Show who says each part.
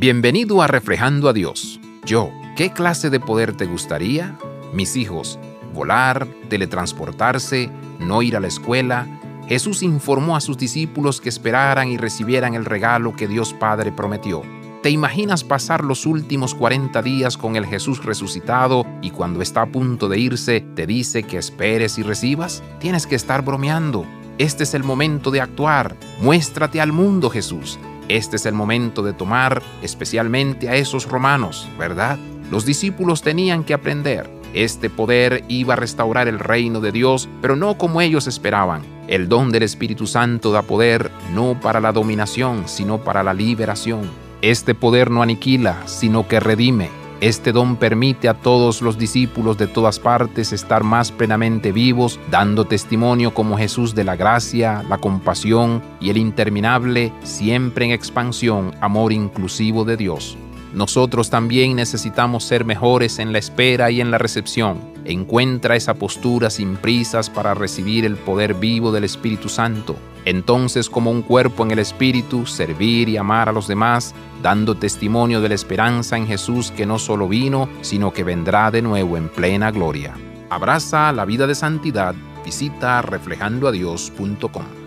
Speaker 1: Bienvenido a Reflejando a Dios. Yo, ¿qué clase de poder te gustaría? Mis hijos, volar, teletransportarse, no ir a la escuela. Jesús informó a sus discípulos que esperaran y recibieran el regalo que Dios Padre prometió. ¿Te imaginas pasar los últimos 40 días con el Jesús resucitado y cuando está a punto de irse te dice que esperes y recibas? Tienes que estar bromeando. Este es el momento de actuar. Muéstrate al mundo, Jesús. Este es el momento de tomar especialmente a esos romanos, ¿verdad? Los discípulos tenían que aprender. Este poder iba a restaurar el reino de Dios, pero no como ellos esperaban. El don del Espíritu Santo da poder no para la dominación, sino para la liberación. Este poder no aniquila, sino que redime. Este don permite a todos los discípulos de todas partes estar más plenamente vivos, dando testimonio como Jesús de la gracia, la compasión y el interminable, siempre en expansión, amor inclusivo de Dios. Nosotros también necesitamos ser mejores en la espera y en la recepción. Encuentra esa postura sin prisas para recibir el poder vivo del Espíritu Santo. Entonces, como un cuerpo en el Espíritu, servir y amar a los demás, dando testimonio de la esperanza en Jesús que no solo vino, sino que vendrá de nuevo en plena gloria. Abraza la vida de santidad. Visita reflejandoadios.com.